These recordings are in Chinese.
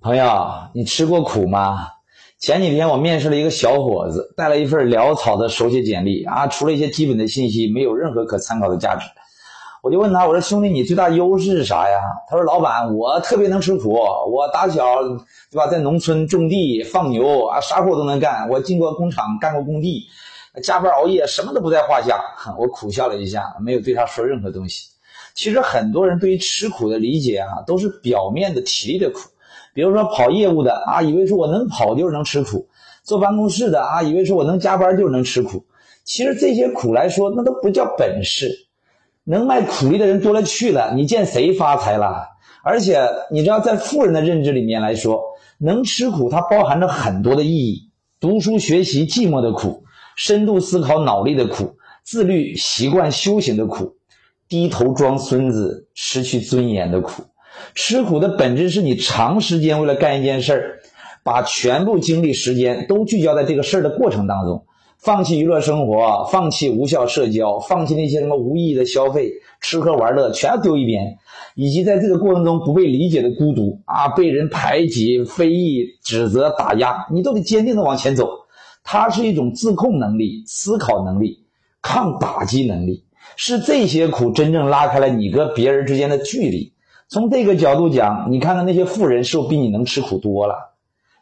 朋友，你吃过苦吗？前几天我面试了一个小伙子，带了一份潦草的手写简历啊，除了一些基本的信息，没有任何可参考的价值。我就问他，我说兄弟，你最大优势是啥呀？他说老板，我特别能吃苦，我打小对吧，在农村种地放牛啊，啥活都能干。我进过工厂，干过工地，加班熬夜，什么都不在话下。我苦笑了一下，没有对他说任何东西。其实很多人对于吃苦的理解啊，都是表面的体力的苦。比如说跑业务的啊，以为说我能跑就是能吃苦；坐办公室的啊，以为说我能加班就是能吃苦。其实这些苦来说，那都不叫本事。能卖苦力的人多了去了，你见谁发财了？而且你知道，在富人的认知里面来说，能吃苦它包含着很多的意义：读书学习寂寞的苦，深度思考脑力的苦，自律习惯修行的苦，低头装孙子失去尊严的苦。吃苦的本质是你长时间为了干一件事儿，把全部精力时间都聚焦在这个事儿的过程当中。放弃娱乐生活，放弃无效社交，放弃那些什么无意义的消费，吃喝玩乐全丢一边，以及在这个过程中不被理解的孤独啊，被人排挤、非议、指责、打压，你都得坚定的往前走。它是一种自控能力、思考能力、抗打击能力，是这些苦真正拉开了你和别人之间的距离。从这个角度讲，你看看那些富人是不是比你能吃苦多了？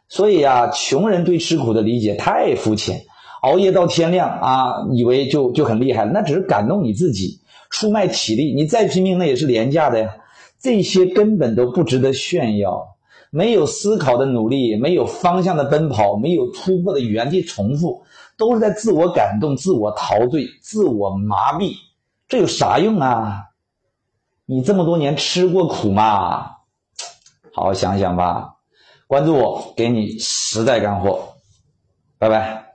所以呀，穷人对吃苦的理解太肤浅。熬夜到天亮啊，以为就就很厉害了，那只是感动你自己，出卖体力，你再拼命那也是廉价的呀。这些根本都不值得炫耀。没有思考的努力，没有方向的奔跑，没有突破的原地重复，都是在自我感动、自我陶醉、自我麻痹，这有啥用啊？你这么多年吃过苦吗？好好想想吧。关注我，给你实在干货。拜拜。